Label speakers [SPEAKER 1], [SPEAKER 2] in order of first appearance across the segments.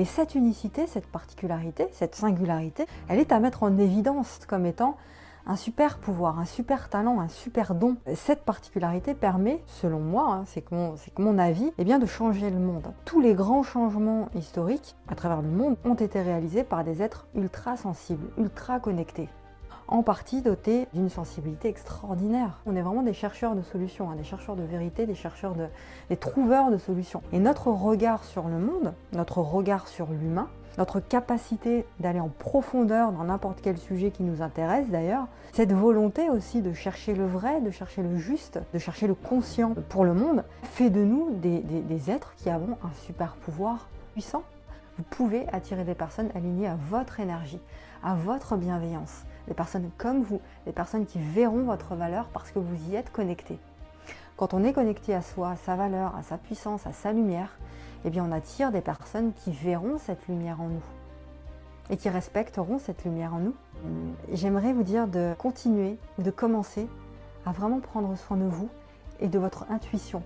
[SPEAKER 1] Et cette unicité, cette particularité, cette singularité, elle est à mettre en évidence comme étant un super pouvoir, un super talent, un super don. Cette particularité permet, selon moi, hein, c'est que, mon avis, eh bien de changer le monde. Tous les grands changements historiques à travers le monde ont été réalisés par des êtres ultra sensibles, ultra connectés en partie dotés d'une sensibilité extraordinaire. On est vraiment des chercheurs de solutions, hein, des chercheurs de vérité, des chercheurs de, des trouveurs de solutions. Et notre regard sur le monde, notre regard sur l'humain, notre capacité d'aller en profondeur dans n'importe quel sujet qui nous intéresse d'ailleurs, cette volonté aussi de chercher le vrai, de chercher le juste, de chercher le conscient pour le monde, fait de nous des, des êtres qui avons un super pouvoir puissant. Vous pouvez attirer des personnes alignées à votre énergie, à votre bienveillance, des personnes comme vous, des personnes qui verront votre valeur parce que vous y êtes connecté. Quand on est connecté à soi, à sa valeur, à sa puissance, à sa lumière, eh bien on attire des personnes qui verront cette lumière en nous et qui respecteront cette lumière en nous. J'aimerais vous dire de continuer, de commencer à vraiment prendre soin de vous et de votre intuition.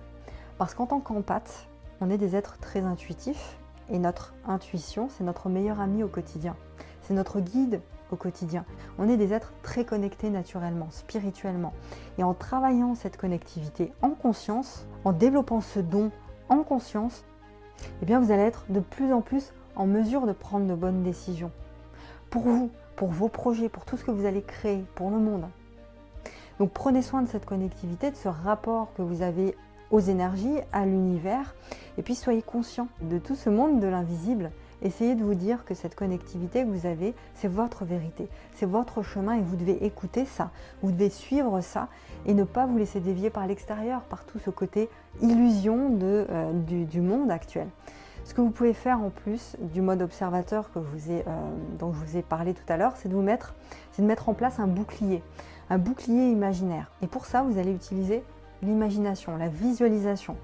[SPEAKER 1] Parce qu'en tant qu'empathe, on est des êtres très intuitifs et notre intuition, c'est notre meilleur ami au quotidien. C'est notre guide au quotidien. On est des êtres très connectés naturellement, spirituellement. Et en travaillant cette connectivité en conscience, en développant ce don en conscience, eh bien vous allez être de plus en plus en mesure de prendre de bonnes décisions. Pour vous, pour vos projets, pour tout ce que vous allez créer, pour le monde. Donc prenez soin de cette connectivité, de ce rapport que vous avez aux énergies, à l'univers, et puis soyez conscient de tout ce monde de l'invisible Essayez de vous dire que cette connectivité que vous avez, c'est votre vérité, c'est votre chemin et vous devez écouter ça, vous devez suivre ça et ne pas vous laisser dévier par l'extérieur, par tout ce côté illusion de, euh, du, monde actuel. Ce que vous pouvez faire en plus du mode observateur que euh, dont je vous ai parlé tout à l'heure, c'est de vous mettre, c'est de mettre en place un bouclier, un bouclier imaginaire. Et pour ça, vous allez utiliser l'imagination, la visualisation.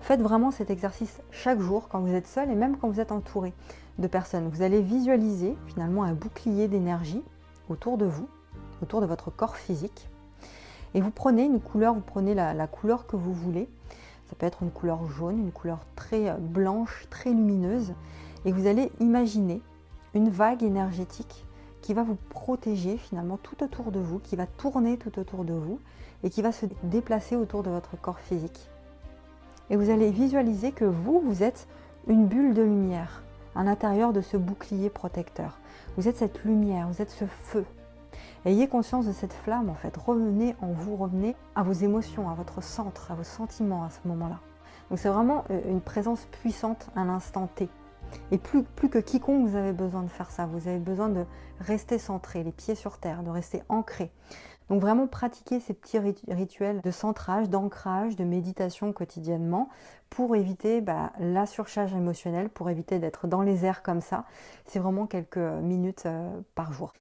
[SPEAKER 1] Faites vraiment cet exercice chaque jour quand vous êtes seul et même quand vous êtes entouré de personnes. Vous allez visualiser finalement un bouclier d'énergie autour de vous, autour de votre corps physique. Et vous prenez une couleur, vous prenez la, couleur que vous voulez. Ça peut être une couleur jaune, une couleur très euh, blanche, très lumineuse. Et vous allez imaginer une vague énergétique qui va vous protéger finalement tout autour de vous, qui va tourner tout autour de vous et qui va se déplacer autour de votre corps physique et vous allez visualiser que vous, vous êtes une bulle de lumière à l'intérieur de ce bouclier protecteur. Vous êtes cette lumière, vous êtes ce feu. Ayez conscience de cette flamme en fait. Revenez en vous, revenez à vos émotions, à votre centre, à vos sentiments à ce moment-là. Donc c'est vraiment euh, une présence puissante à l'instant T. Et plus, que quiconque, vous avez besoin de faire ça. Vous avez besoin de rester centré, les pieds sur terre, de rester ancré. Donc vraiment pratiquer ces petits rituels de centrage, d'ancrage, de méditation quotidiennement pour éviter bah, la surcharge émotionnelle, pour éviter d'être dans les airs comme ça. C'est vraiment quelques minutes euh, par jour.